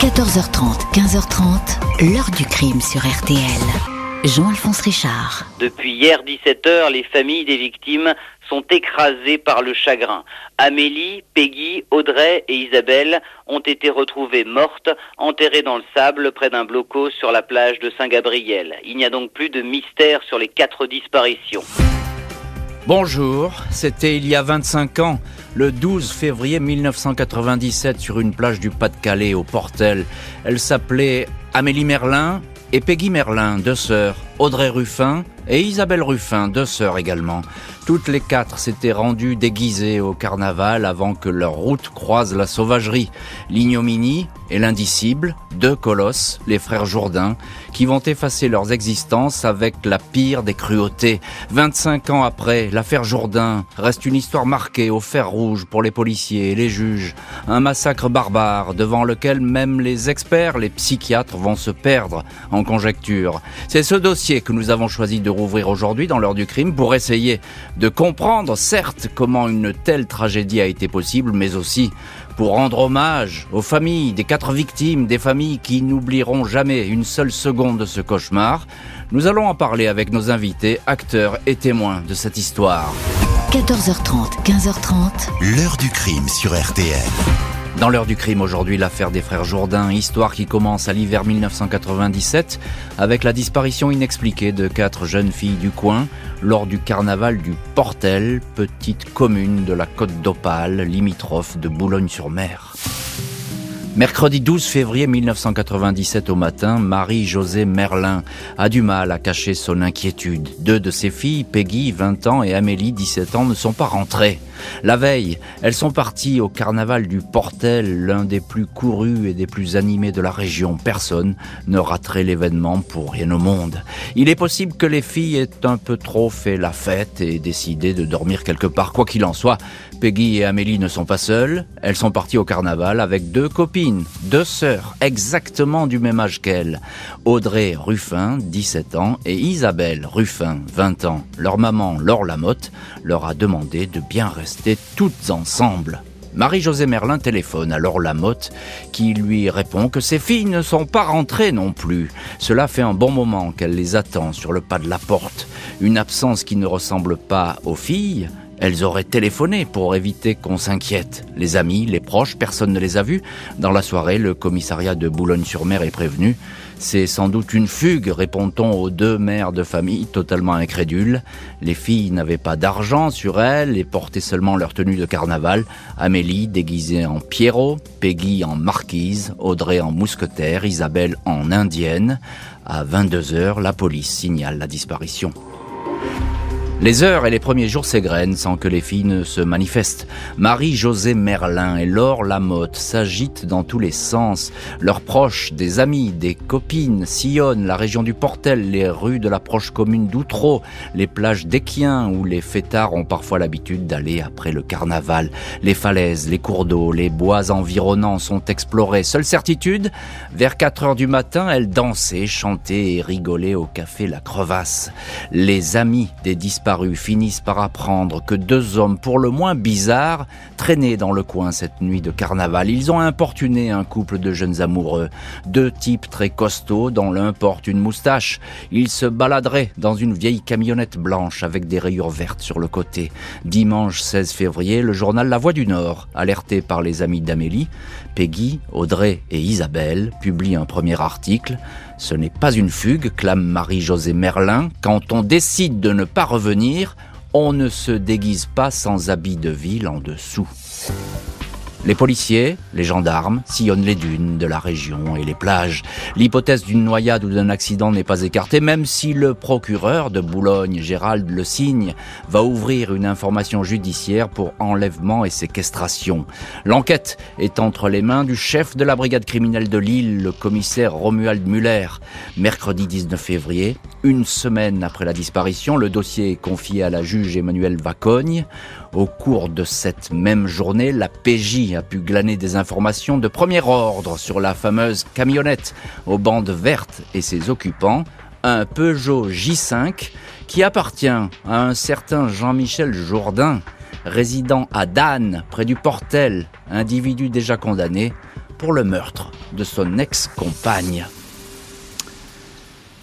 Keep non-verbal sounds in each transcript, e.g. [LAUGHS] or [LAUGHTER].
14h30, 15h30, l'heure du crime sur RTL. Jean-Alphonse Richard. Depuis hier 17h, les familles des victimes sont écrasées par le chagrin. Amélie, Peggy, Audrey et Isabelle ont été retrouvées mortes, enterrées dans le sable près d'un bloco sur la plage de Saint-Gabriel. Il n'y a donc plus de mystère sur les quatre disparitions. Bonjour, c'était il y a 25 ans, le 12 février 1997, sur une plage du Pas-de-Calais au Portel. Elle s'appelait Amélie Merlin et Peggy Merlin, deux sœurs, Audrey Ruffin et Isabelle Ruffin, deux sœurs également. Toutes les quatre s'étaient rendues déguisées au carnaval avant que leur route croise la sauvagerie. L'ignominie et l'indicible, deux colosses, les frères Jourdain, qui vont effacer leurs existences avec la pire des cruautés. 25 ans après, l'affaire Jourdain reste une histoire marquée au fer rouge pour les policiers et les juges. Un massacre barbare devant lequel même les experts, les psychiatres vont se perdre en conjecture. C'est ce dossier que nous avons choisi de rouvrir aujourd'hui dans l'heure du crime pour essayer de comprendre, certes, comment une telle tragédie a été possible, mais aussi pour rendre hommage aux familles des quatre victimes, des familles qui n'oublieront jamais une seule seconde de ce cauchemar. Nous allons en parler avec nos invités, acteurs et témoins de cette histoire. 14h30, 15h30. L'heure du crime sur RTL. Dans l'heure du crime aujourd'hui, l'affaire des frères Jourdain, histoire qui commence à l'hiver 1997 avec la disparition inexpliquée de quatre jeunes filles du coin lors du carnaval du Portel, petite commune de la Côte d'Opale, limitrophe de Boulogne-sur-Mer. Mercredi 12 février 1997 au matin, Marie-Josée Merlin a du mal à cacher son inquiétude. Deux de ses filles, Peggy, 20 ans, et Amélie, 17 ans, ne sont pas rentrées. La veille, elles sont parties au carnaval du Portel, l'un des plus courus et des plus animés de la région. Personne ne raterait l'événement pour rien au monde. Il est possible que les filles aient un peu trop fait la fête et décidé de dormir quelque part. Quoi qu'il en soit, Peggy et Amélie ne sont pas seules. Elles sont parties au carnaval avec deux copines, deux sœurs, exactement du même âge qu'elles. Audrey Ruffin, 17 ans, et Isabelle Ruffin, 20 ans. Leur maman, Laure Lamotte, leur a demandé de bien rester toutes ensemble. Marie-Josée Merlin téléphone alors Lamotte qui lui répond que ses filles ne sont pas rentrées non plus. Cela fait un bon moment qu'elle les attend sur le pas de la porte. Une absence qui ne ressemble pas aux filles, elles auraient téléphoné pour éviter qu'on s'inquiète. Les amis, les proches, personne ne les a vus. Dans la soirée, le commissariat de Boulogne-sur-Mer est prévenu. C'est sans doute une fugue, répond-on aux deux mères de famille totalement incrédules. Les filles n'avaient pas d'argent sur elles et portaient seulement leur tenue de carnaval. Amélie déguisée en Pierrot, Peggy en marquise, Audrey en mousquetaire, Isabelle en indienne. À 22 heures, la police signale la disparition. Les heures et les premiers jours s'égrènent sans que les filles ne se manifestent. Marie-Josée Merlin et Laure Lamotte s'agitent dans tous les sens. Leurs proches, des amis, des copines sillonnent la région du Portel, les rues de la proche commune d'Outreau, les plages d'Équien où les fêtards ont parfois l'habitude d'aller après le carnaval. Les falaises, les cours d'eau, les bois environnants sont explorés. Seule certitude, vers 4 heures du matin, elles dansaient, chantaient et rigolaient au café La Crevasse. Les amis des disparus finissent par apprendre que deux hommes pour le moins bizarres traînaient dans le coin cette nuit de carnaval. Ils ont importuné un couple de jeunes amoureux, deux types très costauds dont l'un porte une moustache. Ils se baladeraient dans une vieille camionnette blanche avec des rayures vertes sur le côté. Dimanche 16 février, le journal La Voix du Nord, alerté par les amis d'Amélie, Peggy, Audrey et Isabelle, publie un premier article. Ce n'est pas une fugue, clame Marie-Josée Merlin. Quand on décide de ne pas revenir, on ne se déguise pas sans habit de ville en dessous. Les policiers, les gendarmes sillonnent les dunes de la région et les plages. L'hypothèse d'une noyade ou d'un accident n'est pas écartée, même si le procureur de Boulogne, Gérald Le Signe, va ouvrir une information judiciaire pour enlèvement et séquestration. L'enquête est entre les mains du chef de la brigade criminelle de Lille, le commissaire Romuald Muller. Mercredi 19 février, une semaine après la disparition, le dossier est confié à la juge Emmanuelle Vacogne. Au cours de cette même journée, la PJ a pu glaner des informations de premier ordre sur la fameuse camionnette aux bandes vertes et ses occupants, un Peugeot J5 qui appartient à un certain Jean-Michel Jourdain, résident à Dan, près du Portel, individu déjà condamné pour le meurtre de son ex-compagne.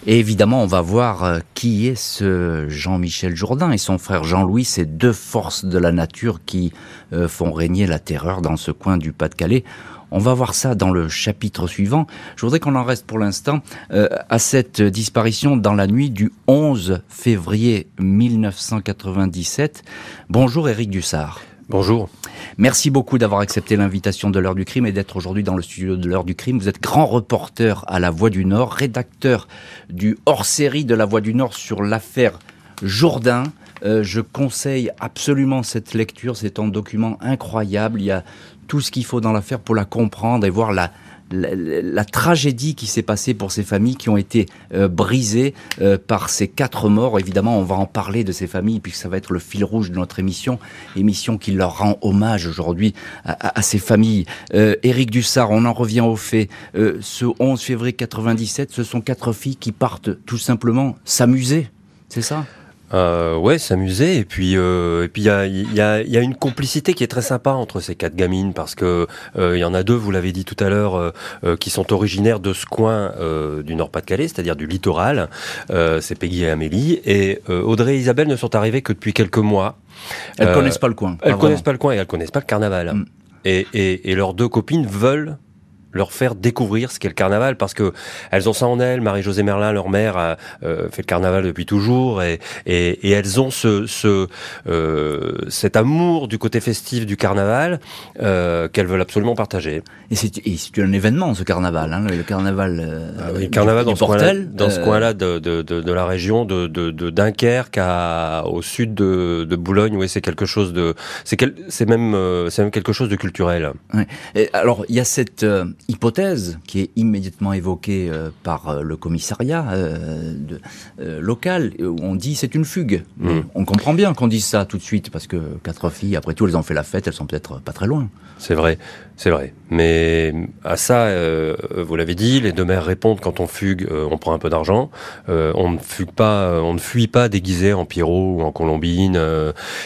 Évidemment, on va voir euh, qui est ce Jean-Michel Jourdain et son frère Jean-Louis, ces deux forces de la nature qui euh, font régner la terreur dans ce coin du Pas-de-Calais. On va voir ça dans le chapitre suivant. Je voudrais qu'on en reste pour l'instant euh, à cette disparition dans la nuit du 11 février 1997. Bonjour Éric Dussard. Bonjour. Merci beaucoup d'avoir accepté l'invitation de l'heure du crime et d'être aujourd'hui dans le studio de l'heure du crime. Vous êtes grand reporter à La Voix du Nord, rédacteur du hors-série de La Voix du Nord sur l'affaire Jourdain. Euh, je conseille absolument cette lecture, c'est un document incroyable. Il y a tout ce qu'il faut dans l'affaire pour la comprendre et voir la, la, tragédie qui s'est passée pour ces familles qui ont été euh, brisées euh, par ces quatre morts. Évidemment, on va en parler de ces familles puisque ça va être le fil rouge de notre émission, émission qui leur rend hommage aujourd'hui à, ces familles. Euh, Éric Dussard, on en revient au fait. ce 11 février 97, ce sont quatre filles qui partent tout simplement s'amuser. C'est ça? Euh, ouais, s'amuser et puis euh, et puis il y a, y, a, y a une complicité qui est très sympa entre ces quatre gamines parce que euh, il y en a deux, vous l'avez dit tout à l'heure, euh, euh, qui sont originaires de ce coin du Nord-Pas-de-Calais, c'est-à-dire du littoral. c'est Peggy et Amélie et Audrey et Isabelle ne sont arrivées que depuis quelques mois. Elles connaissent pas le coin. Elles connaissent pas le coin et elles connaissent pas le carnaval. Mm. Et, et, et leurs deux copines veulent leur faire découvrir ce qu'est le carnaval parce que elles ont ça en elles. Marie-Josée Merlin, leur mère, a euh, fait le carnaval depuis toujours et, et, et elles ont ce, ce euh, cet amour du côté festif du carnaval euh, qu'elles veulent absolument partager. Et c'est un événement ce carnaval, hein, le, carnaval. Euh, ah oui, carnaval dans, ce coin-là, dans ce coin-là de, de, de, de, la région de, de, de Dunkerque à, au sud de, de Boulogne. Oui, c'est quelque chose de c'est c'est même c'est même quelque chose de culturel. Ouais. Et alors il y a cette hypothèse qui est immédiatement évoquée euh, par euh, le commissariat euh, local, où on dit c'est une fugue. Mm. On comprend bien qu'on dise ça tout de suite, parce que quatre filles, après tout, elles ont fait la fête, elles sont peut-être pas très loin. C'est vrai, c'est vrai. Mais à ça, vous l'avez dit, les deux mères répondent quand on fugue, on prend un peu d'argent. on ne fugue pas, on ne fuit pas déguisé en Pierrot ou en Colombine.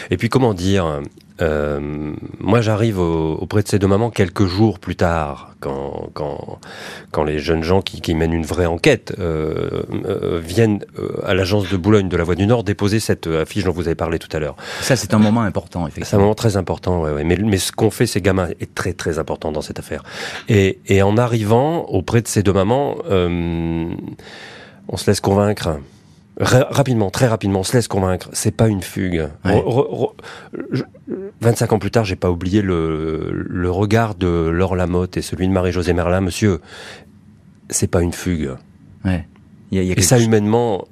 et puis comment dire euh, moi, j'arrive auprès de ces deux mamans quelques jours plus tard, quand, quand, quand les jeunes gens qui, qui mènent une vraie enquête euh, euh, viennent à l'agence de Boulogne de la Voie du Nord déposer cette affiche dont vous avez parlé tout à l'heure. Ça, c'est un moment important, effectivement. C'est un moment très important, ouais, ouais. Mais, mais ce qu'ont fait ces gamins est très très important dans cette affaire. Et, et en arrivant auprès de ces deux mamans, on se laisse convaincre rapidement, très rapidement, on se laisse convaincre. C'est pas une fugue. 25 ans plus tard, j'ai pas oublié le, le regard de Laure Lamotte et celui de Marie-Josée Merlin. Monsieur, c'est pas une fugue. Ouais. Y a, y a et ça, humainement.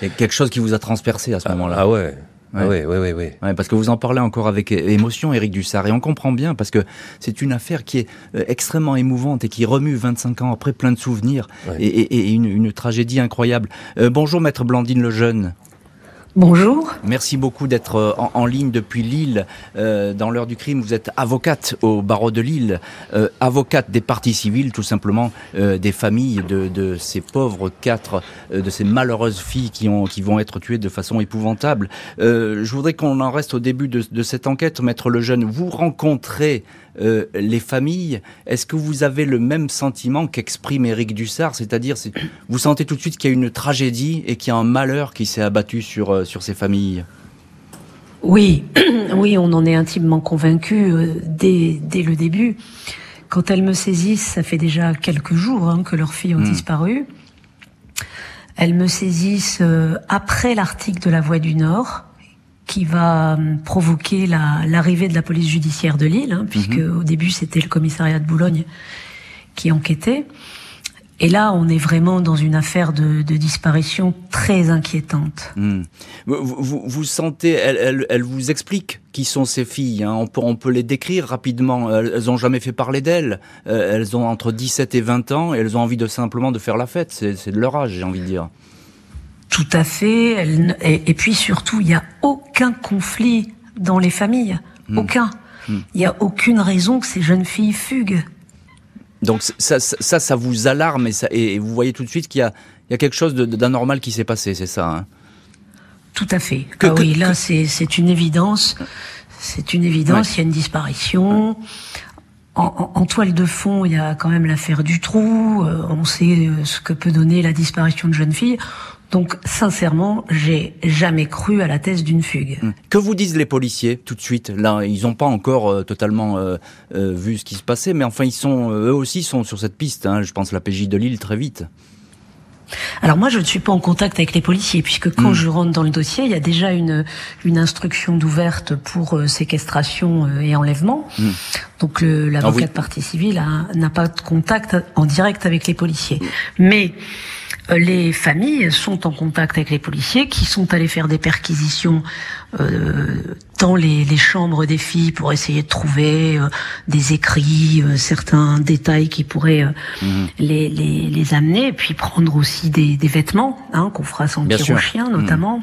Il y a quelque chose qui vous a transpercé à ce ah, moment-là. Ah ouais. Oui, oui, oui, oui. parce que vous en parlez encore avec émotion, Éric Dussard, et on comprend bien, parce que c'est une affaire qui est euh, extrêmement émouvante et qui remue 25 ans après plein de souvenirs et, une, tragédie incroyable. Euh, bonjour, maître Blandine Lejeune. Bonjour. Merci beaucoup d'être euh, en, ligne depuis Lille. Euh, dans l'heure du crime, vous êtes avocate au barreau de Lille, euh, avocate des parties civiles, tout simplement des familles de, ces pauvres quatre, de ces malheureuses filles qui, ont, qui vont être tuées de façon épouvantable. je voudrais qu'on en reste au début de, de cette enquête, maître Lejeune. Vous rencontrez euh, les familles, est-ce que vous avez le même sentiment qu'exprime Éric Dussard C'est-à-dire, vous sentez tout de suite qu'il y a une tragédie et qu'il y a un malheur qui s'est abattu sur, euh, sur ces familles? Oui, [CLEARS THROAT] oui, on en est intimement convaincu euh, dès, dès le début. Quand elles me saisissent, ça fait déjà quelques jours hein, que leurs filles ont hmm. disparu. Elles me saisissent après l'article de la Voix du Nord qui va euh, provoquer l'arrivée de la police judiciaire de Lille, hein, puisque mhm. au début c'était le commissariat de Boulogne qui enquêtait. Et là, on est vraiment dans une affaire de, de disparition très inquiétante. Hmm. Vous, vous, sentez, elle, elle, vous explique qui sont ces filles. Hein. On, peut, on peut les décrire rapidement. Elles ont jamais fait parler d'elles. Euh, elles ont entre 17 et 20 ans et elles ont envie de simplement de faire la fête. C'est de leur âge, j'ai envie de dire. Tout à fait. Elle, et, puis surtout, il n'y a aucun conflit dans les familles. Hmm. Aucun. Hmm. Il n'y a aucune raison que ces jeunes filles fuguent. Donc ça, ça, ça vous alarme et, ça, et vous voyez tout de suite qu'il y a, il y a quelque chose d'anormal qui s'est passé, c'est ça hein? Tout à fait. ah oui, là c'est une évidence. C'est une évidence. Il y a une disparition. en, toile de fond, il y a quand même l'affaire du trou. on sait ce que peut donner la disparition de jeunes filles. Donc, sincèrement, j'ai jamais cru à la thèse d'une fugue. Hum. Que vous disent les policiers tout de suite Là, ils n'ont pas encore euh, totalement euh, euh, vu ce qui se passait, mais enfin, ils sont, eux aussi sont sur cette piste. Hein. Je pense la PJ de Lille très vite. Alors moi, je ne suis pas en contact avec les policiers, puisque quand hum. je rentre dans le dossier, il y a déjà une, une instruction d'ouverte pour séquestration et enlèvement. Hum. Donc l'avocat ah de partie civile n'a pas de contact en direct avec les policiers. Mais euh, les familles sont en contact avec les policiers qui sont allés faire des perquisitions euh, dans les, les, chambres des filles pour essayer de trouver euh, des écrits, euh, certains détails qui pourraient mhm. les, les, les, amener, et puis prendre aussi des, des vêtements hein, qu'on fera sentir aux chiens notamment.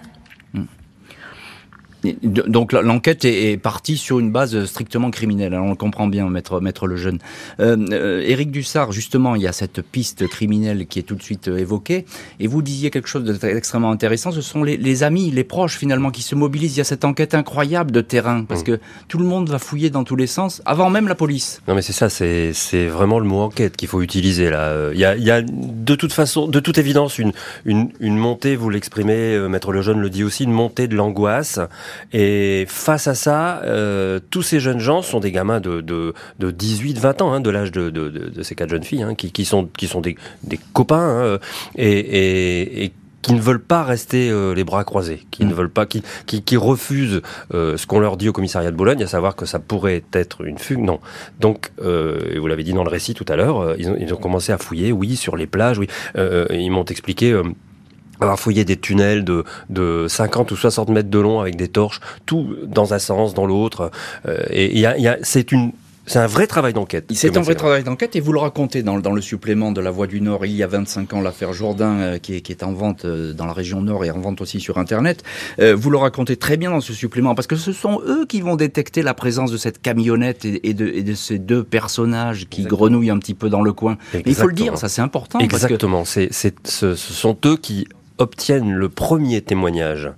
Donc l'enquête est, partie sur une base strictement criminelle. on le comprend bien, maître, maître Lejeune. Euh, euh, Éric Dussard, justement, il y a cette piste criminelle qui est tout de suite euh, évoquée. Et vous disiez quelque chose d'extrêmement intéressant. Ce sont les, amis, les proches finalement qui se mobilisent. Il y a cette enquête incroyable de terrain parce mmh. que tout le monde va fouiller dans tous les sens avant même la police. Non mais c'est ça, c'est vraiment le mot enquête qu'il faut utiliser là. Il y a, il y a de toute façon, de toute évidence, une, une, une montée, vous l'exprimez, maître Lejeune le dit aussi, une montée de l'angoisse et face à ça, euh, tous ces jeunes gens sont des gamins de, de, de 18, 20 ans, hein, de l'âge de, de, de, ces quatre jeunes filles, hein, qui, qui, sont, qui sont des, des copains, hein, et, et, et qui ne veulent pas rester euh, les bras croisés, qui ne mm. veulent pas, qui, qui, qui refusent euh, ce qu'on leur dit au commissariat de Bologne, à savoir que ça pourrait être une fugue. Non. Donc, euh, vous l'avez dit dans le récit tout à l'heure, ils ont commencé à fouiller, oui, sur les plages, oui. ils m'ont expliqué avoir fouillé des tunnels de, de 50 ou 60 mètres de long avec des torches, tout dans un sens, dans l'autre. Euh, et y a, y a, c'est une c'est un vrai travail d'enquête. C'est un vrai travail d'enquête et vous le racontez dans, dans, le supplément de La Voix du Nord. Il y a 25 ans, l'affaire Jourdain euh, qui, est, qui, est, en vente euh, dans la région Nord et en vente aussi sur Internet. Euh, vous le racontez très bien dans ce supplément parce que ce sont eux qui vont détecter la présence de cette camionnette et, et, de, et de, ces deux personnages qui grenouillent un petit peu dans le coin. il faut le dire, ça c'est important. Exactement. C'est, ce, ce sont eux qui obtiennent le premier témoignage.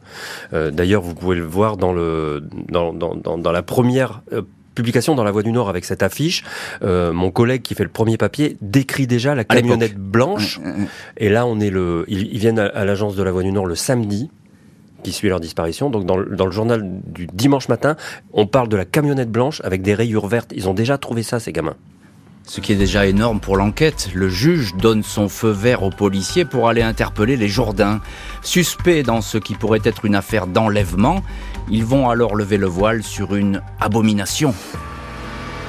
Euh, D'ailleurs, vous pouvez le voir dans, le, dans, dans, dans, la première euh, publication dans La Voix du Nord avec cette affiche. Euh, mon collègue qui fait le premier papier décrit déjà la camionnette blanche. Et là, on est le, ils, viennent à, l'agence de La Voix du Nord le samedi qui suit leur disparition. Donc dans, dans, le journal du dimanche matin, on parle de la camionnette blanche avec des rayures vertes. Ils ont déjà trouvé ça, ces gamins. Ce qui est déjà énorme pour l'enquête, le juge donne son feu vert aux policiers pour aller interpeller les Jourdains. Suspects dans ce qui pourrait être une affaire d'enlèvement, ils vont alors lever le voile sur une abomination.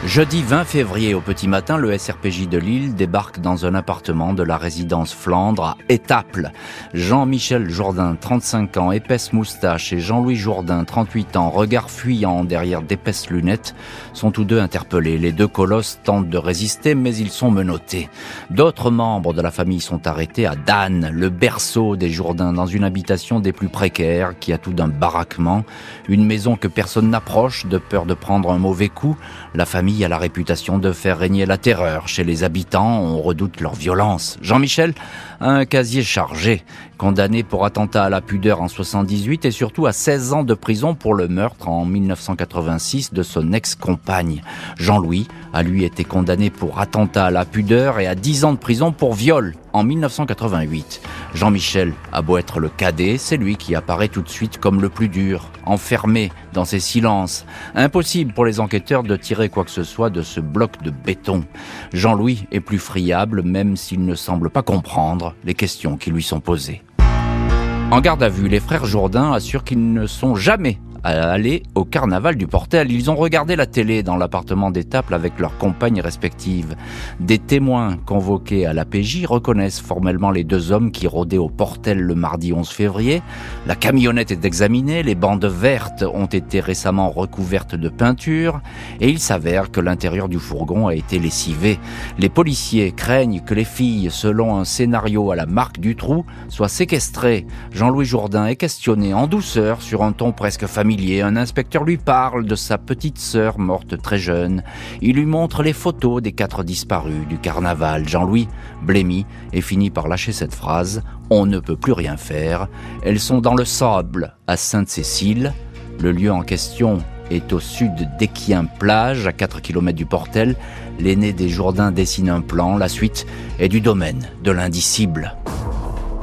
Jeudi 20 février au petit matin, le SRPJ de Lille débarque dans un appartement de la résidence Flandre à Étaples. Jean-Michel Jourdain, 35 ans, épaisse moustache, et Jean-Louis Jourdain, 38 ans, regard fuyant derrière d'épaisses lunettes, sont tous deux interpellés. Les deux colosses tentent de résister, mais ils sont menottés. D'autres membres de la famille sont arrêtés à Dan, le berceau des Jourdains, dans une habitation des plus précaires, qui a tout d'un baraquement, une maison que personne n'approche de peur de prendre un mauvais coup. La famille a la réputation de faire régner la terreur. Chez les habitants, on redoute leur violence. Jean-Michel un casier chargé, condamné pour attentat à la pudeur en 78 et surtout à 16 ans de prison pour le meurtre en 1986 de son ex-compagne. Jean-Louis a lui été condamné pour attentat à la pudeur et à 10 ans de prison pour viol en 1988. Jean-Michel a beau être le cadet, c'est lui qui apparaît tout de suite comme le plus dur, enfermé dans ses silences. Impossible pour les enquêteurs de tirer quoi que ce soit de ce bloc de béton. Jean-Louis est plus friable même s'il ne semble pas comprendre les questions qui lui sont posées. En garde à vue, les frères Jourdain assurent qu'ils ne sont jamais à aller au carnaval du Portel. Ils ont regardé la télé dans l'appartement d'Étaples avec leurs compagnes respectives. Des témoins convoqués à la PJ reconnaissent formellement les deux hommes qui rôdaient au Portel le mardi 11 février. La camionnette est examinée, les bandes vertes ont été récemment recouvertes de peinture et il s'avère que l'intérieur du fourgon a été lessivé. Les policiers craignent que les filles, selon un scénario à la marque du trou, soient séquestrées. Jean-Louis Jourdain est questionné en douceur sur un ton presque familier un inspecteur lui parle de sa petite sœur morte très jeune. Il lui montre les photos des quatre disparus du carnaval. Jean-Louis blêmi et finit par lâcher cette phrase On ne peut plus rien faire. Elles sont dans le sable à Sainte-Cécile. Le lieu en question est au sud d'Equien plage à 4 km du Portel. L'aîné des Jourdains dessine un plan, la suite est du domaine de l'indicible.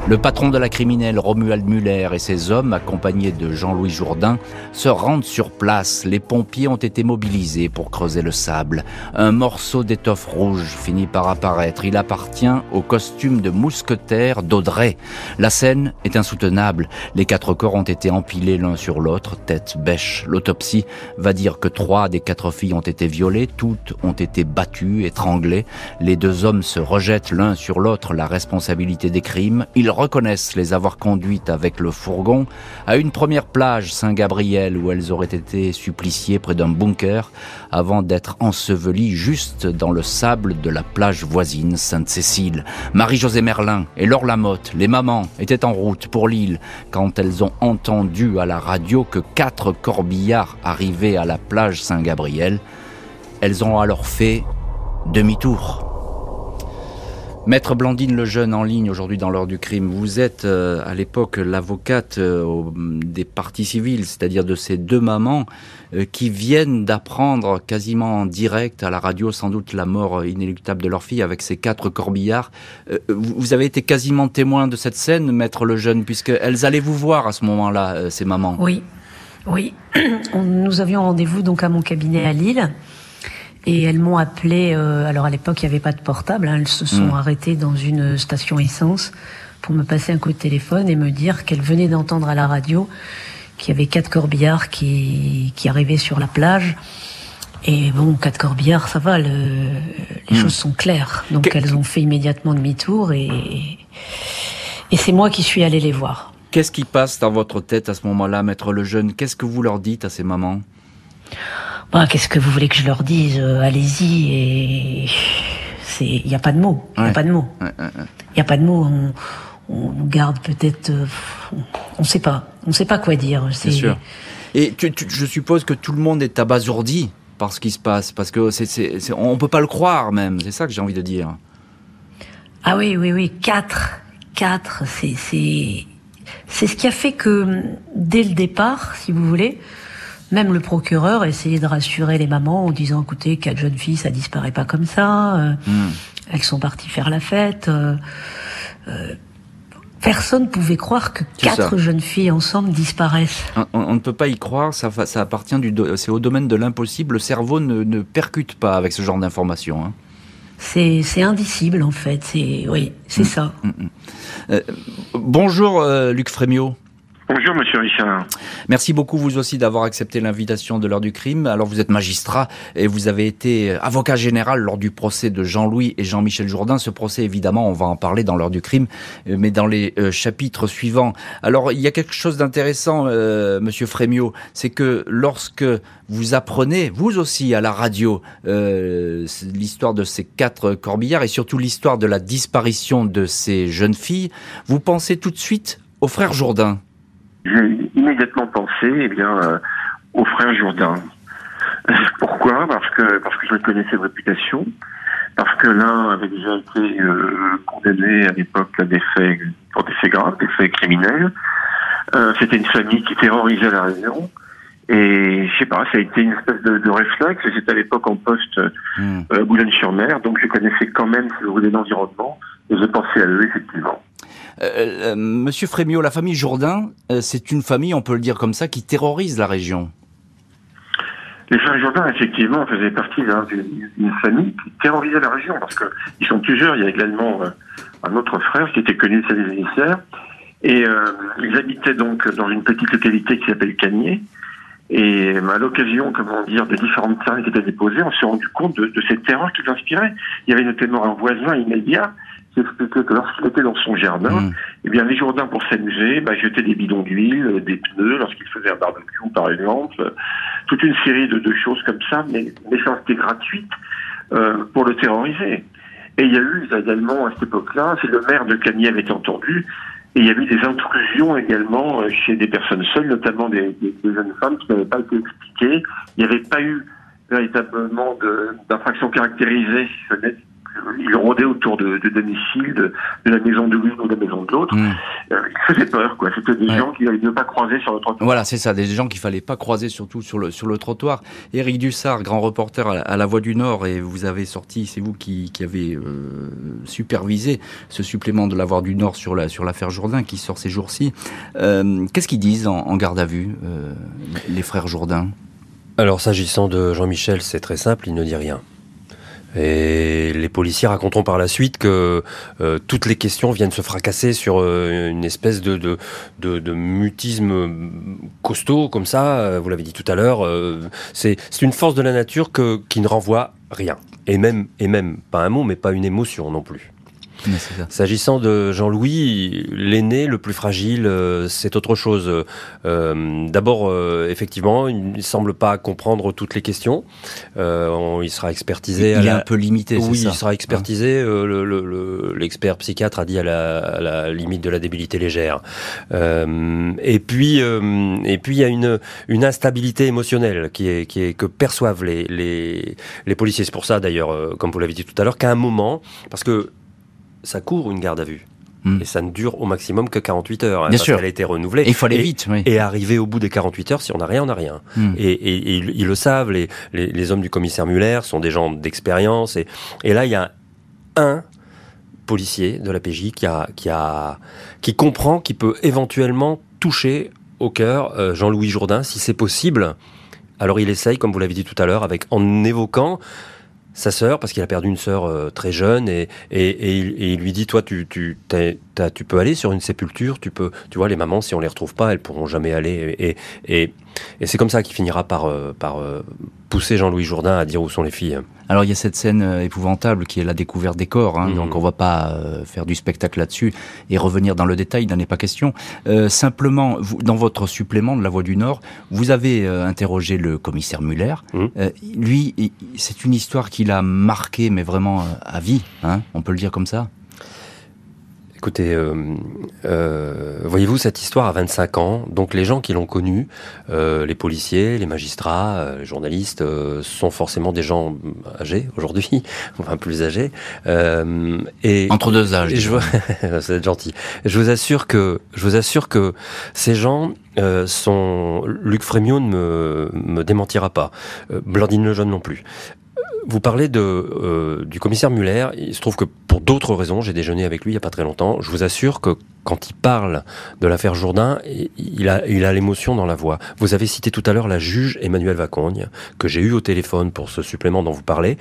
Le patron de la criminelle Romuald Muller et ses hommes, accompagnés de Jean-Louis Jourdain, se rendent sur place. Les pompiers ont été mobilisés pour creuser le sable. Un morceau d'étoffe rouge finit par apparaître. Il appartient au costume de mousquetaire d'Audrey. La scène est insoutenable. Les quatre corps ont été empilés l'un sur l'autre, tête bêche. L'autopsie va dire que trois des quatre filles ont été violées, toutes ont été battues, étranglées. Les deux hommes se rejettent l'un sur l'autre la responsabilité des crimes. Reconnaissent les avoir conduites avec le fourgon à une première plage Saint-Gabriel où elles auraient été suppliciées près d'un bunker avant d'être ensevelies juste dans le sable de la plage voisine Sainte-Cécile. Marie-Josée Merlin et Laure Lamotte, les mamans, étaient en route pour l'île quand elles ont entendu à la radio que quatre corbillards arrivaient à la plage Saint-Gabriel. Elles ont alors fait demi-tour. Maître Blandine Lejeune en ligne aujourd'hui dans l'heure du crime. Vous êtes euh, à l'époque l'avocate euh, des parties civiles, c'est-à-dire de ces deux mamans euh, qui viennent d'apprendre quasiment en direct à la radio sans doute la mort inéluctable de leur fille avec ces quatre corbillards. vous avez été quasiment témoin de cette scène, Maître Lejeune, puisqu'elles allaient vous voir à ce moment-là, ces mamans. Oui, oui. [CLEARS THROAT] Nous avions rendez-vous donc à mon cabinet à Lille. Et elles m'ont appelé. Euh, alors à l'époque, il n'y avait pas de portable. Hein, elles se sont hmm. arrêtées dans une station essence pour me passer un coup de téléphone et me dire qu'elles venaient d'entendre à la radio qu'il y avait quatre corbillards qui, qui arrivaient sur la plage. Et bon, quatre corbillards, ça va, le, les hmm. choses sont claires. Donc elles ont fait immédiatement demi-tour et, et c'est moi qui suis allée les voir. Qu'est-ce qui passe dans votre tête à ce moment-là, Maître Lejeune Qu'est-ce que vous leur dites à ces mamans? Bah, qu'est-ce que vous voulez que je leur dise euh, Allez-y et c'est, il n'y a pas de mots. Il n'y a pas de mots. Il n'y a pas de mots. On, on garde peut-être, euh, on ne sait pas. On ne sait pas quoi dire. C'est sûr. Et je suppose que tout le monde est abasourdi par ce qui se passe, parce que c'est, c'est, on peut pas le croire même. C'est ça que j'ai envie de dire. Ah oui, oui, oui. Quatre, quatre. C'est, c'est, c'est ce qui a fait que dès le départ, si vous voulez, même le procureur essayait de rassurer les mamans en disant écoutez, quatre jeunes filles, ça disparaît pas comme ça. Euh, hmm. Elles sont parties faire la fête. Euh, euh, personne pouvait croire que quatre jeunes filles ensemble disparaissent. On, ne peut pas y croire, ça, ça appartient du, c'est au domaine de l'impossible. Le cerveau ne, percute pas avec ce genre d'informations. Hein. C'est indicible en fait. C'est oui, c'est hmm. ça. Hmm, bonjour Luc Frémiot. Bonjour Monsieur Richard. Merci beaucoup vous aussi d'avoir accepté l'invitation de l'heure du crime. Alors vous êtes magistrat et vous avez été avocat général lors du procès de Jean-Louis et Jean-Michel Jourdain. Ce procès évidemment on va en parler dans l'heure du crime, euh, mais dans les euh, chapitres suivants. Alors il y a quelque chose d'intéressant euh, Monsieur Frémiot, c'est que lorsque vous apprenez vous aussi à la radio l'histoire de ces quatre corbillards et surtout l'histoire de la disparition de ces jeunes filles, vous pensez tout de suite aux frères Jourdain. J'ai immédiatement pensé eh bien, euh, au frère Jourdain. [LAUGHS] Pourquoi? Parce que parce que je connaissais de réputation, parce que l'un avait déjà été euh, condamné à l'époque à des faits pour des faits graves, des faits criminels. Euh, C'était une famille qui terrorisait la région. Et je sais pas, ça a été une espèce de, de réflexe. J'étais à l'époque en poste mmh. euh, Boulogne-sur-Mer, donc je connaissais quand même, si vous voulez, l'environnement. Et je pensais à eux, effectivement. Euh, euh, Monsieur Frémiot, la famille Jourdain, euh, c'est une famille, on peut le dire comme ça, qui terrorise la région. Les frères Jourdain, effectivement, faisaient partie d'une famille qui terrorisait la région, parce qu'ils sont plusieurs. Il y a également un autre frère qui était connu de initiaires. Et ils habitaient donc dans une petite localité qui s'appelle Cagné. Et à l'occasion, comment dire, de différentes terres qui étaient déposées, on s'est rendu compte de, de cette terreur qu'ils inspiraient. Il y avait notamment un voisin immédiat expliquait que lorsqu'il était dans son jardin, mm. eh bien, les Jourdains, pour s'amuser, bah, jetaient des bidons d'huile, des pneus, lorsqu'ils faisaient un barbecue, par exemple, toute une série de, de choses comme ça, mais, mais ça c'était gratuite euh, pour le terroriser. Et il y a eu également, à cette époque-là, c'est le maire de Cagny avait entendu, et il y a eu des intrusions également euh, chez des personnes seules, notamment des, des, des jeunes femmes qui n'avaient pas été expliquées. Il n'y avait pas eu véritablement d'infraction caractérisée, si ce n'est il rôdait autour de, de domicile, de, de, la maison de l'une ou de la maison de l'autre. Euh, il faisait peur, quoi. C'était des Ouais. gens qu'il ne pas croiser sur le trottoir. Voilà, c'est ça, des gens qu'il fallait pas croiser, surtout sur le, sur le trottoir. Éric Dussard, grand reporter à la, à la Voix du Nord, et vous avez sorti, c'est vous qui, qui avez euh, supervisé ce supplément de la Voix du Nord sur la sur l'affaire Jourdain qui sort ces jours-ci. Euh, Qu'est-ce qu'ils disent en, en garde à vue, euh, les frères Jourdain? Alors, s'agissant de Jean-Michel, c'est très simple, il ne dit rien. Et les policiers raconteront par la suite que euh, toutes les questions viennent se fracasser sur euh, une espèce de, mutisme costaud, comme ça, euh, vous l'avez dit tout à l'heure. euh, c'est c'est une force de la nature que, qui ne renvoie rien. Et même, et même, pas un mot, mais pas une émotion non plus. S'agissant de Jean-Louis, l'aîné, le plus fragile, euh, c'est autre chose. Euh, D'abord, euh, effectivement, il ne semble pas comprendre toutes les questions. Euh, on- il sera expertisé. Il, à il est un peu limité, oui, ça. il sera expertisé. euh, le- le- le- L'expert psychiatre a dit à la, à la limite de la débilité légère. Euh, et puis, euh, et puis il y a une, une instabilité émotionnelle qui est, qui est que perçoivent les, les, les policiers. C'est pour ça, d'ailleurs, comme vous l'avez dit tout à l'heure, qu'à un moment, parce que ça court une garde à vue. Hmm. Et ça ne dure au maximum que 48 heures. hein, Bien parce sûr. qu'elle a été renouvelée. Et il faut aller Et- vite, oui. Et arriver au bout des 48 heures, si on n'a rien, on n'a rien. Hmm. Et, et- et ils, ils le savent, les, les, les hommes du commissaire Muller sont des gens d'expérience. Et, et là, il y a un policier de la PJ qui, a, qui, a, qui comprend qu'il peut éventuellement toucher au cœur euh, Jean-Louis Jourdain, si c'est possible. Alors il essaye, comme vous l'avez dit tout à l'heure, avec en évoquant sa sœur, parce qu'il a perdu une sœur euh, très jeune, et, et, et il, et il lui dit, toi, tu, tu, t'as- tu peux aller sur une sépulture, tu peux, tu vois, les mamans, si on les retrouve pas, elles pourront jamais aller. Et, et, et c'est comme ça qu'il finira par, euh, par euh, pousser Jean-Louis Jourdain à dire où sont les filles. Alors il y a cette scène euh, épouvantable qui est la découverte des corps, hein, Mhm. donc on va pas euh, faire du spectacle là-dessus et revenir dans le détail, il n'en est pas question. Euh, simplement, vous, dans votre supplément de La Voix du Nord, vous avez euh, interrogé le commissaire Muller. Mhm. Euh, lui, c'est une histoire qui l'a marqué, mais vraiment euh, à vie, hein, on peut le dire comme ça. Écoutez, euh, euh, voyez-vous cette histoire à 25 ans, donc les gens qui l'ont connue, euh, les policiers, les magistrats, euh, les journalistes, euh, sont forcément des gens âgés aujourd'hui, [LAUGHS] enfin plus âgés. Euh, et Entre deux âges. je vous, [LAUGHS] être gentil. Je vous assure que, je vous assure que ces gens euh, sont. Luc Frémiot ne me, me démentira pas. Euh, Blandine Lejeune non plus. Vous parlez de, euh, du commissaire Muller. Il se trouve que pour d'autres raisons, j'ai déjeuné avec lui il y a pas très longtemps. Je vous assure que quand il parle de l'affaire Jourdain, il- a, il a l'émotion dans la voix. Vous avez cité tout à l'heure la juge Emmanuelle Vacogne, que j'ai eu au téléphone pour ce supplément dont vous parlez.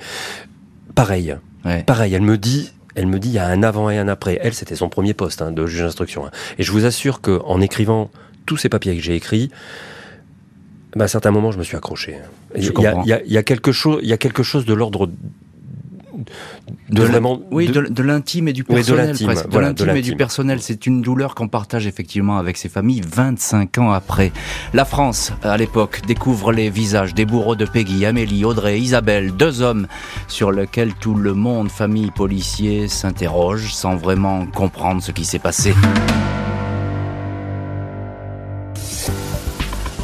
Pareil. Ouais. Pareil, elle me dit, elle me dit, il y a un avant et un après. Elle, c'était son premier poste hein, de juge d'instruction. hein. Et je vous assure que en écrivant tous ces papiers que j'ai écrits, bah, à certains moments, je me suis accroché. Je Il y a, y y quelque chose, il y a quelque chose de l'ordre de, De l'in- vraiment. Oui, de- l'intime et du Oui, de personnel. l'intime. De voilà, l'intime et du personnel. C'est une douleur qu'on partage effectivement avec ses familles 25 ans après. La France, à l'époque, découvre les visages des bourreaux de Peggy, Amélie, Audrey, Isabelle, deux hommes sur lesquels tout le monde, famille, policier, s'interroge sans vraiment comprendre ce qui s'est passé.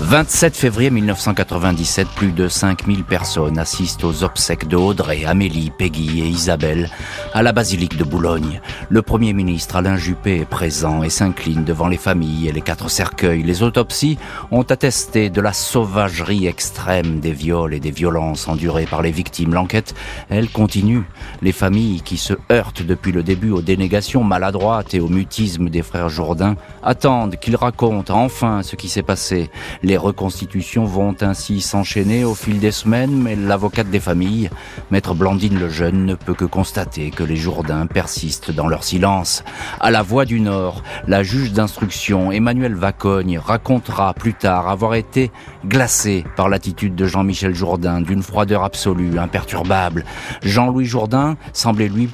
27 février 1997, plus de 5000 personnes assistent aux obsèques de Audrey, Amélie, Peggy et Isabelle à la basilique de Boulogne. Le Premier ministre Alain Juppé est présent et s'incline devant les familles et les quatre cercueils. Les autopsies ont attesté de la sauvagerie extrême des viols et des violences endurées par les victimes. L'enquête, elle, continue. Les familles qui se heurtent depuis le début aux dénégations maladroites et au mutisme des frères Jourdain attendent qu'ils racontent enfin ce qui s'est passé. Reconstitutions vont ainsi s'enchaîner au fil des semaines, mais l'avocate des familles, maître Blandine Lejeune, ne peut que constater que les Jourdains persistent dans leur silence. À la Voix du Nord, la juge d'instruction, Emmanuel Vacogne, racontera plus tard avoir été glacée par l'attitude de Jean-Michel Jourdain, d'une froideur absolue, imperturbable. Jean-Louis Jourdain semblait lui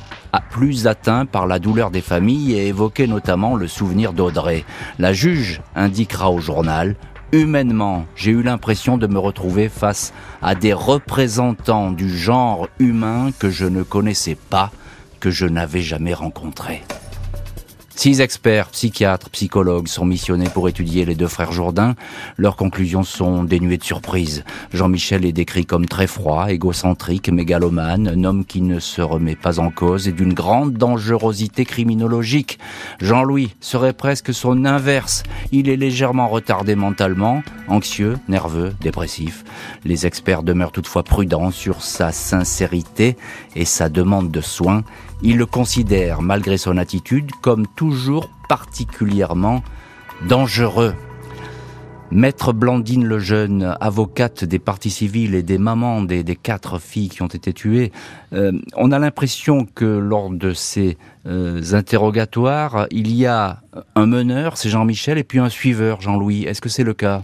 plus atteint par la douleur des familles et évoquait notamment le souvenir d'Audrey. La juge indiquera au journal Humainement, j'ai eu l'impression de me retrouver face à des représentants du genre humain que je ne connaissais pas, que je n'avais jamais rencontré. Six experts, psychiatres, psychologues sont missionnés pour étudier les deux frères Jourdain. Leurs conclusions sont dénuées de surprise. Jean-Michel est décrit comme très froid, égocentrique, mégalomane, un homme qui ne se remet pas en cause et d'une grande dangerosité criminologique. Jean-Louis serait presque son inverse. Il est légèrement retardé mentalement, anxieux, nerveux, dépressif. Les experts demeurent toutefois prudents sur sa sincérité et sa demande de soins. Il le considère, malgré son attitude, comme toujours particulièrement dangereux. Maître Blandine Lejeune, avocate des partis civils et des mamans des, quatre filles qui ont été tuées, euh, on a l'impression que lors de ces euh, interrogatoires, il y a un meneur, c'est Jean-Michel, et puis un suiveur, Jean-Louis. Est-ce que c'est le cas?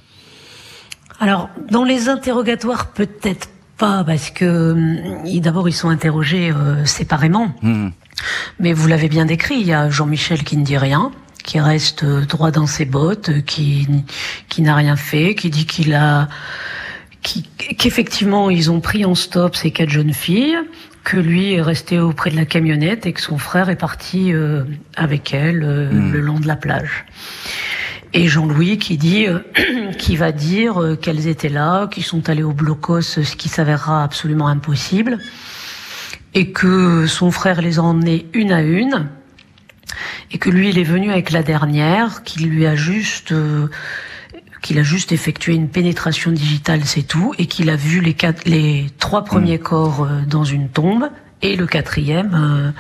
Alors, dans les interrogatoires, peut-être pas, parce que hum, d'abord ils sont interrogés euh, séparément. Hmm. Mais vous l'avez bien décrit, il y a Jean-Michel qui ne dit rien, qui reste euh, droit dans ses bottes, qui qui n'a rien fait, qui dit qu'il a qu'effectivement ils ont pris en stop ces quatre jeunes filles, que lui est resté auprès de la camionnette et que son frère est parti euh, avec elle hmm. le long de la plage et Jean-Louis qui dit, euh, [CLEARS THROAT] qui va dire euh, qu'elles étaient là, qu'ils sont allés au blocos, ce qui s'avérera absolument impossible, et que son frère les a emmenées une à une, et que lui il est venu avec la dernière, qu'il lui a juste euh, qu'il a juste effectué une pénétration digitale, c'est tout, et qu'il a vu les, quatre, les trois premiers mmh. corps dans une tombe, et le quatrième,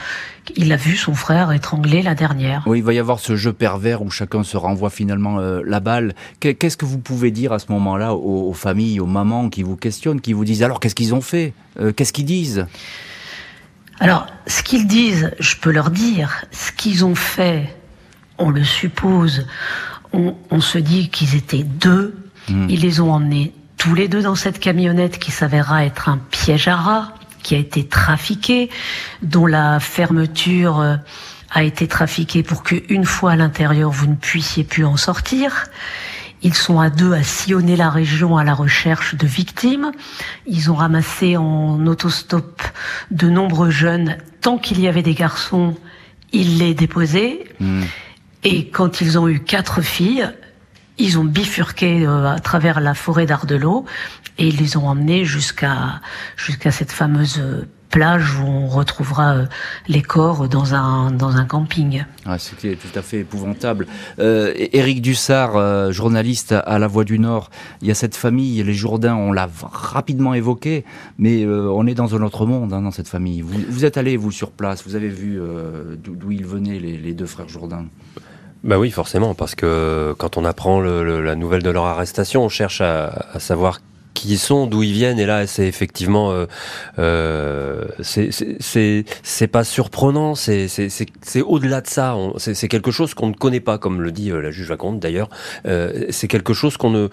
il a vu son frère étrangler la dernière. Oui, il va y avoir ce jeu pervers où chacun se renvoie finalement euh, la balle. Qu'est-ce que vous pouvez dire à ce moment-là aux, familles, aux mamans qui vous questionnent, qui vous disent alors qu'est-ce qu'ils ont fait? Euh, Qu'est-ce qu'ils disent? Alors, ce qu'ils disent, je peux leur dire. Ce qu'ils ont fait, on le suppose. On, se dit qu'ils étaient deux. Hmm. Ils les ont emmenés tous les deux dans cette camionnette qui s'avérera être un piège à rats qui a été trafiqué, dont la fermeture euh, a été trafiquée pour qu'une fois à l'intérieur, vous ne puissiez plus en sortir. Ils sont à deux à sillonner la région à la recherche de victimes. Ils ont ramassé en autostop de nombreux jeunes. Tant qu'il y avait des garçons, ils les déposaient. Hmm. Et quand ils ont eu quatre filles, ils ont bifurqué euh, à travers la forêt d'Ardelot et ils les ont emmenés jusqu'à jusqu'à cette fameuse plage où on retrouvera euh, les corps dans un dans un camping. Ah, C'était tout à fait épouvantable. Euh, Éric Dussard, journaliste à La Voix du Nord, il y a cette famille, les Jourdains, on l'a rapidement évoqué, mais on est dans un autre monde hein, dans cette famille. Vous, vous, êtes allé vous sur place, vous avez vu d'où ils venaient les, les deux frères Jourdain. Bah oui, forcément, parce que quand on apprend le, la nouvelle de leur arrestation, on cherche à, à savoir qui ils sont, d'où ils viennent. Et là, c'est effectivement, euh, euh, c'est pas surprenant. C'est au-delà de ça. C'est quelque chose qu'on ne connaît pas, comme le dit euh, la juge Lacombe d'ailleurs. Euh, c'est quelque chose qu'on ne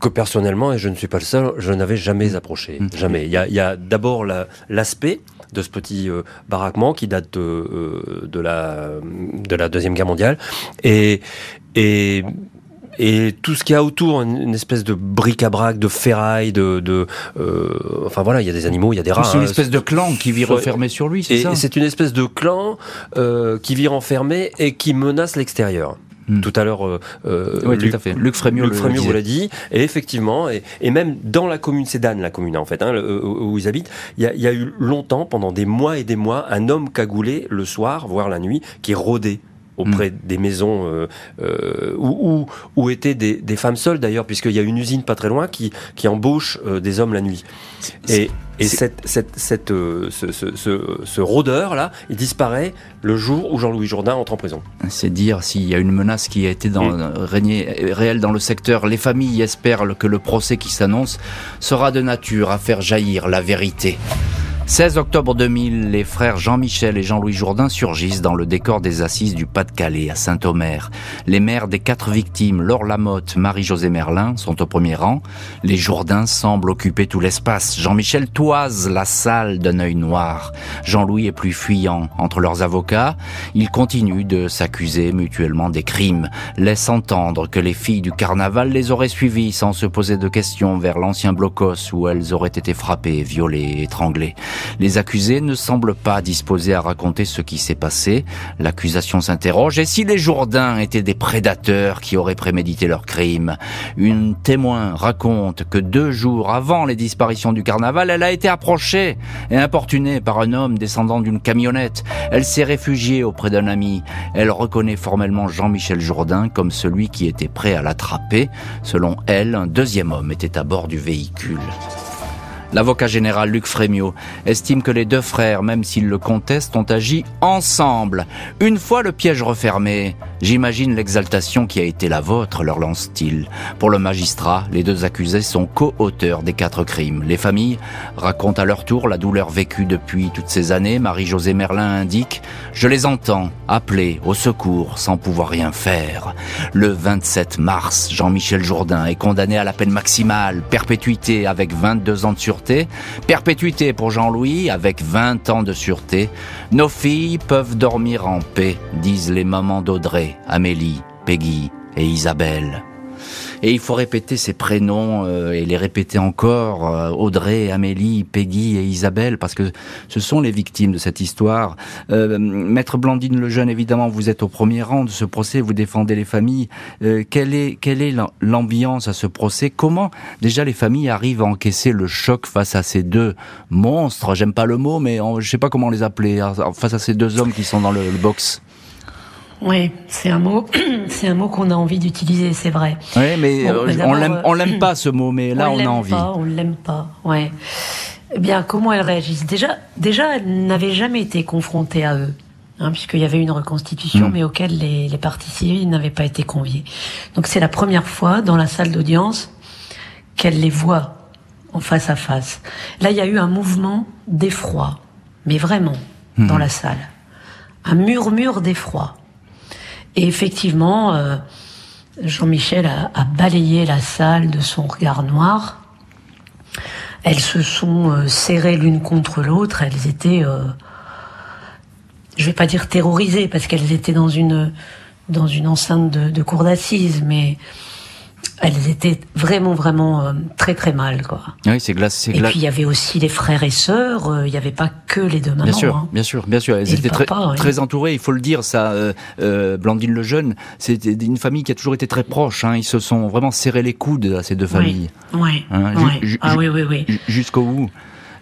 que personnellement, et je ne suis pas le seul, je n'avais jamais approché. Mmh. Jamais. Il y a, y a d'abord l'aspect de ce petit euh, baraquement qui date de, euh, de, la, de la Deuxième Guerre mondiale. Et, et et tout ce qu'il y a autour, une, espèce de bric-à-brac, de ferraille, de, de euh, enfin voilà, il y a des animaux, il y a des rats. C'est une hein. espèce de clan qui vit refermé sur lui, c'est ça C'est une espèce de clan euh, qui vit renfermé et qui menace l'extérieur. Hmm. Tout à l'heure, euh, euh oui, Luc, tout à fait. Luc Frémieux, Luc Frémieux vous l'a dit. Et effectivement, et, et, même dans la commune, c'est Dan, la commune en fait, hein, où ils habitent, il y a, y a, eu longtemps, pendant des mois et des mois, un homme cagoulé le soir, voire la nuit, qui rôdait auprès des maisons euh, euh, où, où, étaient des, des femmes seules d'ailleurs, puisqu'il y a une usine pas très loin qui, qui embauche euh, des hommes la nuit. Et, et cette, cette, cette, ce, ce, ce, ce, rôdeur là, il disparaît le jour où Jean-Louis Jourdain entre en prison. C'est dire s'il y a une menace qui a été dans, hmm. réelle dans le secteur. Les familles espèrent que le procès qui s'annonce sera de nature à faire jaillir la vérité. 16 octobre 2000, les frères Jean-Michel et Jean-Louis Jourdain surgissent dans le décor des assises du Pas-de-Calais à Saint-Omer. Les mères des quatre victimes, Laure Lamotte, Marie-Josée Merlin, sont au premier rang. Les Jourdains semblent occuper tout l'espace. Jean-Michel toise la salle d'un œil noir. Jean-Louis est plus fuyant. Entre leurs avocats, ils continuent de s'accuser mutuellement des crimes, laissent entendre que les filles du carnaval les auraient suivis sans se poser de questions vers l'ancien blocos où elles auraient été frappées, violées, étranglées. Les accusés ne semblent pas disposés à raconter ce qui s'est passé. L'accusation s'interroge. Et si les Jourdains étaient des prédateurs qui auraient prémédité leur crime Une témoin raconte que deux jours avant les disparitions du carnaval, elle a été approchée et importunée par un homme descendant d'une camionnette. Elle s'est réfugiée auprès d'un ami. Elle reconnaît formellement Jean-Michel Jourdain comme celui qui était prêt à l'attraper. Selon elle, un deuxième homme était à bord du véhicule. L'avocat général Luc Frémiot estime que les deux frères, même s'ils le contestent, ont agi ensemble. Une fois le piège refermé, j'imagine l'exaltation qui a été la vôtre, leur lance-t-il. Pour le magistrat, les deux accusés sont co-auteurs des quatre crimes. Les familles racontent à leur tour la douleur vécue depuis toutes ces années. Marie-Josée Merlin indique « Je les entends appeler au secours sans pouvoir rien faire ». Le 27 mars, Jean-Michel Jourdain est condamné à la peine maximale, perpétuité avec 22 ans de sûreté perpétuité pour Jean-Louis avec 20 ans de sûreté. Nos filles peuvent dormir en paix, disent les mamans d'Audrey, Amélie, Peggy et Isabelle. Et il faut répéter ces prénoms euh, et les répéter encore, euh, Audrey, Amélie, Peggy et Isabelle, parce que ce sont les victimes de cette histoire. Euh, Maître Blandine Lejeune, évidemment, vous êtes au premier rang de ce procès, vous défendez les familles. quelle est, quelle est l'ambiance à ce procès? Comment déjà les familles arrivent à encaisser le choc face à ces deux monstres? J'aime pas le mot, mais je sais pas comment les appeler, hein, face à ces deux hommes qui sont dans le, le box. Oui, c'est un mot, [CLEARS THROAT] c'est un mot qu'on a envie d'utiliser, c'est vrai. Oui, mais euh, on l'aime, on l'aime pas ce mot, mais là on, on a envie. Pas, on l'aime pas, ouais. Eh bien, comment elles réagissent? Déjà, déjà, elles n'avaient jamais été confrontées à eux. Hein, puisqu'il y avait une reconstitution, hmm. mais auquel les, les parties civiles n'avaient pas été conviées. Donc c'est la première fois dans la salle d'audience qu'elles les voient en face à face. Là, il y a eu un mouvement d'effroi, mais vraiment, dans hmm. la salle. Un murmure d'effroi. Et effectivement, euh, Jean-Michel a, balayé la salle de son regard noir. Elles se sont euh, serrées l'une contre l'autre. Elles étaient, euh, je vais pas dire terrorisées parce qu'elles étaient dans une enceinte de, de cour d'assises, mais elles étaient vraiment vraiment euh, très très mal quoi. Oui, c'est glace, Et puis il y avait aussi les frères et sœurs, euh, il n'y avait pas que les deux mamans. Bien sûr, hein. bien sûr, bien sûr. Elles étaient très, très entourées, il faut le dire ça. Euh, euh Blandine le jeune, c'était une famille qui a toujours été très proche. Hein. Ils se sont vraiment serrés les coudes à ces deux familles. Oui, hein, ah oui, oui, oui. Jusqu'au bout.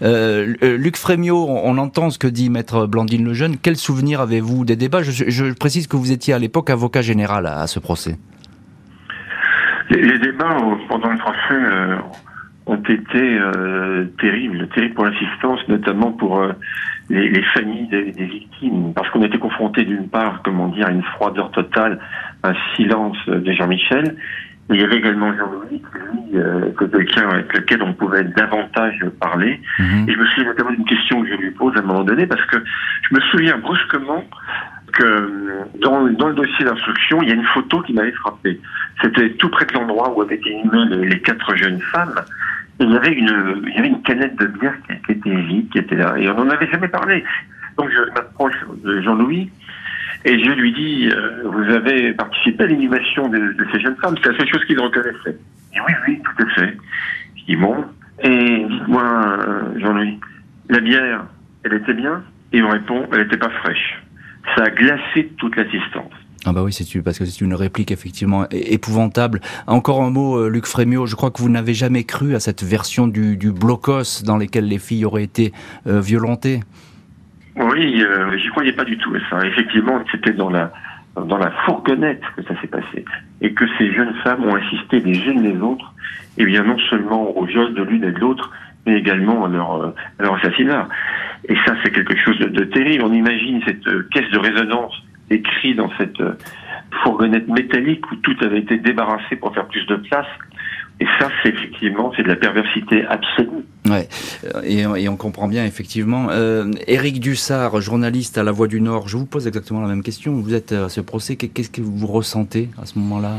Euh, Luc Frémiot, on entend ce que dit Maître Blandine Lejeune. Quel souvenir avez-vous des débats? Je, je, précise que vous étiez à l'époque avocat général à ce procès. Les, débats pendant le procès euh, ont été euh, terribles, terribles pour l'assistance, notamment pour euh, les, les, familles des, des victimes, parce qu'on était confronté d'une part, comment dire, à une froideur totale, un silence de Jean-Michel, il y avait également Jean-Louis, lui, euh, quelqu'un avec lequel on pouvait davantage parler. Mhm. Et je me souviens notamment d'une question que je lui pose à un moment donné, parce que je me souviens brusquement que dans, le dossier d'instruction, il y a une photo qui m'avait frappé. C'était tout près de l'endroit où avaient été inhumées les, quatre jeunes femmes. Et il y avait une, canette de bière qui, était vide, qui était là. Et on n'en avait jamais parlé. Donc je m'approche de Jean-Louis et je lui dis, euh, vous avez participé à l'inhumation de, ces jeunes femmes. C'est la seule chose qu'il reconnaissait. Et oui, oui, tout à fait. Je dis, bon. Et dites-moi, euh, Jean-Louis, la bière, elle était bien? Il me répond, elle n'était pas fraîche ça a glacé toute l'assistance. Ah bah oui, c'est parce que c'est une réplique effectivement épouvantable. Encore un mot, euh, Luc Frémiot, je crois que vous n'avez jamais cru à cette version du, du blocos dans lesquelles les filles auraient été euh, violentées? Oui, euh, j'y croyais pas du tout à ça. Effectivement, c'était dans la dans la fourgonnette que ça s'est passé et que ces jeunes femmes ont assisté les unes les autres, et bien non seulement au viol de l'une et de l'autre, mais également à leur, euh, à leur assassinat. Et ça, c'est quelque chose de, terrible. On imagine cette euh, caisse de résonance écrite dans cette euh, fourgonnette métallique où tout avait été débarrassé pour faire plus de place. Et ça, c'est effectivement, c'est de la perversité absolue. Ouais, et, et on comprend bien effectivement. Euh, Éric Dussard, journaliste à La Voix du Nord, je vous pose exactement la même question. Vous êtes à ce procès, qu'est-ce que vous ressentez à ce moment-là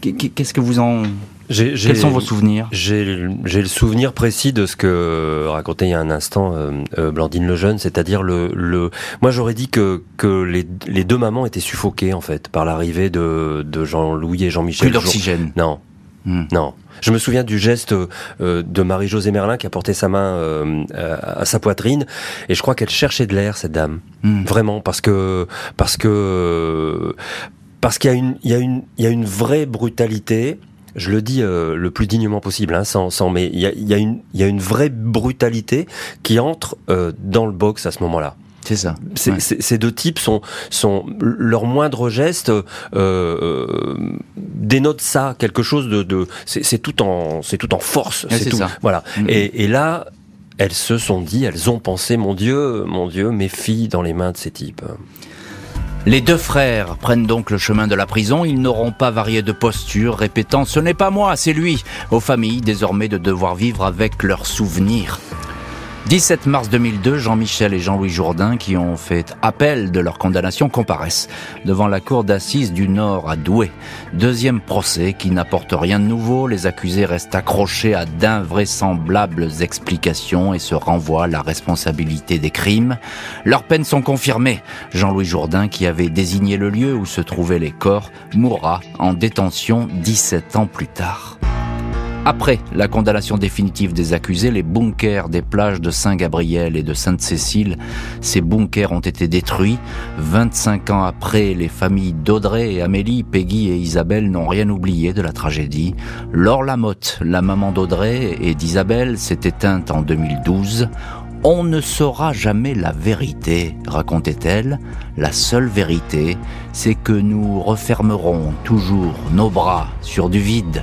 Qu'est-ce que vous en quels sont vos souvenirs J'ai le souvenir précis de ce que racontait il y a un instant euh, euh, Blandine Lejeune, c'est-à-dire le, le. Moi, j'aurais dit que que les, les deux mamans étaient suffoquées en fait par l'arrivée de, de Jean-Louis et Jean-Michel. Plus d'oxygène. Non, Hmm. Non. Je me souviens du geste euh, de Marie-Josée Merlin qui a porté sa main euh, à, sa poitrine et je crois qu'elle cherchait de l'air cette dame. Hmm. Vraiment parce que parce que parce qu'il y a une il y a une il y a une vraie brutalité je le dis euh, le plus dignement possible, hein, sans, sans, mais il y a, y, a une, y a une vraie brutalité qui entre dans le box à ce moment-là. C'est ça. Ces deux types sont, sont leur moindre geste euh, euh, dénote ça, quelque chose de, de c'est tout en, c'est tout en force. c'est tout. Ça. Voilà. Mm-hmm. Et, et là, elles se sont dit, elles ont pensé, mon Dieu, mon Dieu, mes filles dans les mains de ces types. Les deux frères prennent donc le chemin de la prison. Ils n'auront pas varié de posture, répétant ⁇ Ce n'est pas moi, c'est lui !⁇ aux familles désormais de devoir vivre avec leurs souvenirs. 17 mars 2002, Jean-Michel et Jean-Louis Jourdain, qui ont fait appel de leur condamnation, comparaissent devant la cour d'assises du Nord à Douai. Deuxième procès qui n'apporte rien de nouveau. Les accusés restent accrochés à d'invraisemblables explications et se renvoient à la responsabilité des crimes. Leurs peines sont confirmées. Jean-Louis Jourdain, qui avait désigné le lieu où se trouvaient les corps, mourra en détention 17 ans plus tard. Après la condamnation définitive des accusés, les bunkers des plages de Saint-Gabriel et de Sainte-Cécile, ces bunkers ont été détruits. 25 ans après, les familles d'Audrey et Amélie, Peggy et Isabelle n'ont rien oublié de la tragédie. Laure Lamotte, la maman d'Audrey et d'Isabelle, s'est éteinte en 2012. On ne saura jamais la vérité, racontait-elle. La seule vérité, c'est que nous refermerons toujours nos bras sur du vide.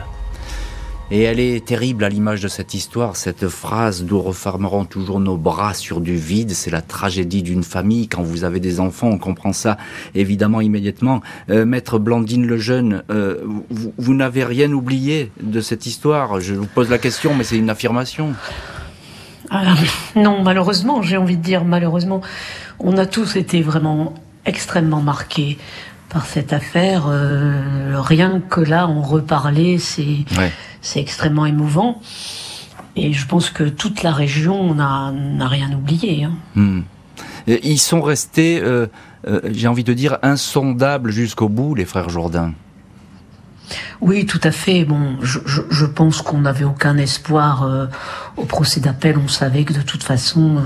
Et elle est terrible à l'image de cette histoire, cette phrase d'où refermerons toujours nos bras sur du vide. C'est la tragédie d'une famille. Quand vous avez des enfants, on comprend ça évidemment immédiatement. Euh, Maître Blandine le jeune, euh, vous, n'avez rien oublié de cette histoire? Je vous pose la question, mais c'est une affirmation. Ah, non, malheureusement, j'ai envie de dire malheureusement, on a tous été vraiment extrêmement marqués par cette affaire. Euh, rien que là, on reparlait, c'est c'est extrêmement émouvant. Et je pense que toute la région n'a rien oublié. Hein. Hmm. Ils sont restés, euh, euh, j'ai envie de dire, insondables jusqu'au bout, les frères Jourdain. Oui, tout à fait. Bon, je, je, pense qu'on n'avait aucun espoir euh, au procès d'appel. On savait que de toute façon,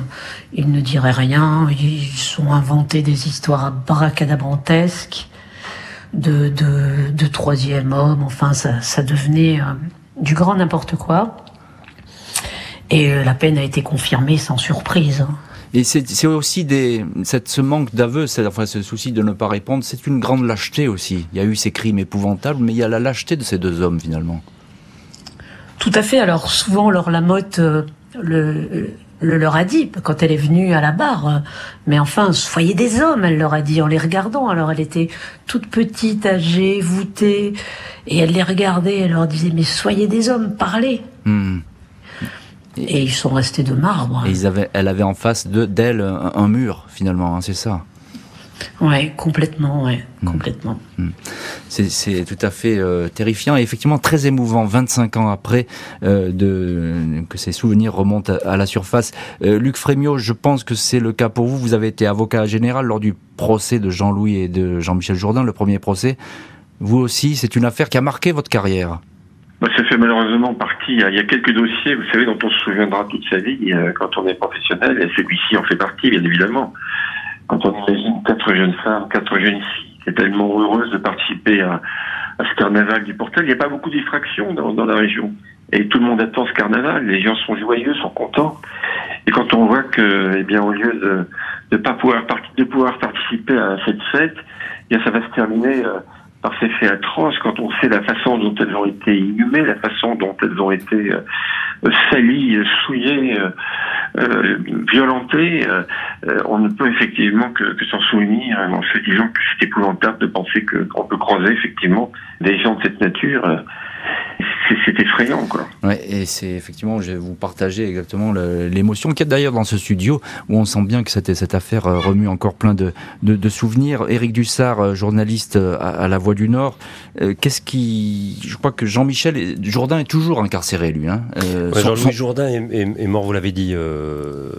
ils ne diraient rien. Ils ont inventé des histoires bracadabrantesques de, de, de troisième homme. Enfin, ça, ça devenait du grand n'importe quoi. Et euh, la peine a été confirmée sans surprise. Hein. Et c'est aussi des, cette, ce manque d'aveu, enfin ce souci de ne pas répondre, c'est une grande lâcheté aussi. Il y a eu ces crimes épouvantables, mais il y a la lâcheté de ces deux hommes finalement. Tout à fait. Alors souvent, Laure Lamotte euh, le, le leur a dit quand elle est venue à la barre. Mais enfin, soyez des hommes, elle leur a dit en les regardant. Alors elle était toute petite, âgée, voûtée, et elle les regardait. Elle leur disait mais soyez des hommes, parlez. Hmm. Et, ils sont restés de marbre. Et ils avaient, elle avait en face d'elle un, mur finalement, hein, c'est ça? Ouais, complètement, ouais, hmm. complètement. Hmm. C'est tout à fait euh, terrifiant et effectivement très émouvant. 25 ans après euh, de que ces souvenirs remontent à, la surface. Euh, Luc Frémiot, je pense que c'est le cas pour vous. Vous avez été avocat général lors du procès de Jean-Louis et de Jean-Michel Jourdain, le premier procès. Vous aussi, c'est une affaire qui a marqué votre carrière. Bah, ça fait malheureusement partie. Il y a quelques dossiers, vous savez, dont on se souviendra toute sa vie quand on est professionnel, et celui-ci en fait partie, bien évidemment quand on imagine quatre jeunes femmes, quatre jeunes filles, est tellement heureuse de participer à, ce carnaval du Portel, il n'y a pas beaucoup d'effractions dans, dans, la région. Et tout le monde attend ce carnaval, les gens sont joyeux, sont contents. Et quand on voit que, eh bien, au lieu de ne pas pouvoir, de pouvoir participer à cette fête, eh bien, ça va se terminer euh, par ces faits atroces, quand on sait la façon dont elles ont été inhumées, la façon dont elles ont été euh, salies, souillées, euh, euh, violenté, euh, on ne peut effectivement que, que s'en souvenir. En se disant que c'est épouvantable de penser qu'on peut croiser effectivement des gens de cette nature c'est effrayant, quoi. Ouais, et c'est effectivement, je vais vous partager exactement l'émotion qu'il y a d'ailleurs dans ce studio, où on sent bien que cette, cette affaire euh, remue encore plein de, de, de souvenirs. Éric Dussard, euh, journaliste euh, à, La Voix du Nord, qu'est-ce qui... Je crois que Jean-Michel Jourdain est toujours incarcéré, lui. Hein. Jean-Louis Jourdain est, mort, vous l'avez dit,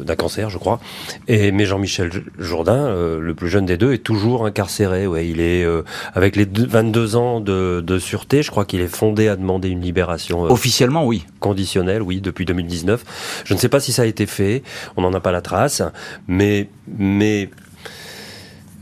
d'un cancer, je crois. Et, mais Jean-Michel Jourdain, le plus jeune des deux, est toujours incarcéré. Ouais, il est avec les 22 ans de, de sûreté, je crois qu'il est fondé à demander une libération. Officiellement, oui. Conditionnelle, oui, depuis 2019. Je ne sais pas si ça a été fait. On n'en a pas la trace, mais mais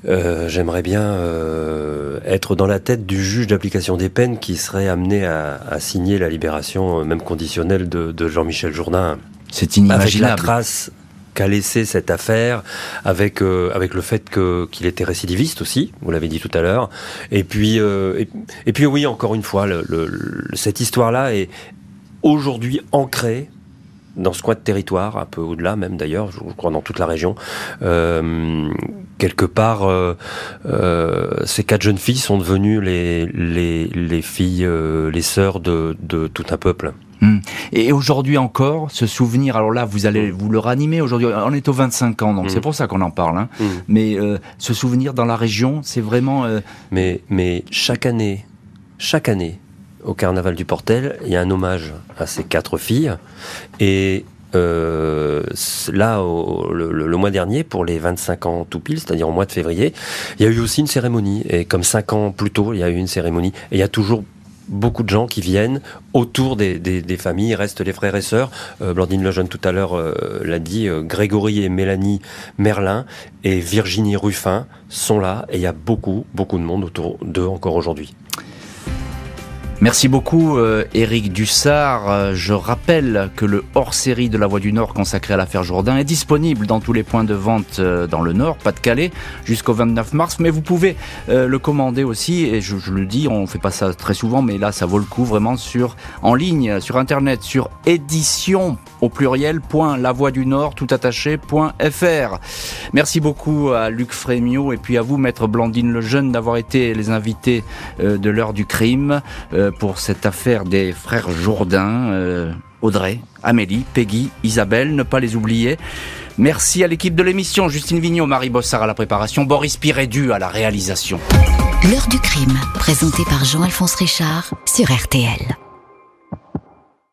euh, j'aimerais bien euh, être dans la tête du juge d'application des peines qui serait amené à, à signer la libération, euh, même conditionnelle, de, de Jean-Michel Jourdain. C'est inimaginable. Avec la trace qu'a laissé cette affaire, avec euh, avec le fait qu'il était récidiviste aussi, vous l'avez dit tout à l'heure. Et puis euh, et, puis oui, encore une fois, cette histoire-là est aujourd'hui ancrée dans ce coin de territoire, un peu au-delà même d'ailleurs, je crois dans toute la région. Euh, quelque part, ces quatre jeunes filles sont devenues les, les, les filles, les sœurs de tout un peuple. Hum. Et aujourd'hui encore, ce souvenir, alors là, vous allez vous le ranimer aujourd'hui, on est aux 25 ans, donc mmh. c'est pour ça qu'on en parle. Hein. Mmh. Mais euh, ce souvenir dans la région, c'est vraiment... Euh... Mais, mais chaque année, chaque année, au carnaval du Portel, il y a un hommage à ces quatre filles. Et euh, là, au, le, le, mois dernier, pour les 25 ans tout pile, c'est-à-dire au mois de février, il y a eu aussi une cérémonie. Et comme cinq ans plus tôt, il y a eu une cérémonie. Et il y a toujours beaucoup de gens qui viennent autour des, familles, restent les frères et sœurs. Euh, Blandine Lejeune tout à l'heure euh, l'a dit, euh, Grégory et Mélanie Merlin et Virginie Ruffin sont là et il y a beaucoup, beaucoup de monde autour d'eux encore aujourd'hui. Merci beaucoup euh, Eric Dussard. Euh, je rappelle que le hors-série de la Voix du Nord consacré à l'affaire Jourdain est disponible dans tous les points de vente euh, dans le Nord, Pas-de-Calais, jusqu'au 29 mars. Mais vous pouvez le commander aussi, et je, je, le dis, on fait pas ça très souvent, mais là ça vaut le coup vraiment sur en ligne, sur internet, sur édition au pluriel point la voix du Nord tout attaché point fr. Merci beaucoup à Luc Frémiot et puis à vous maître Blandine Lejeune d'avoir été les invités de l'heure du crime pour cette affaire des frères Jourdain, euh, Audrey, Amélie, Peggy, Isabelle, ne pas les oublier. Merci à l'équipe de l'émission, Justine Vignot, Marie Bossard à la préparation, Boris Pirédu à la réalisation. L'heure du crime, présenté par Jean-Alphonse Richard sur RTL.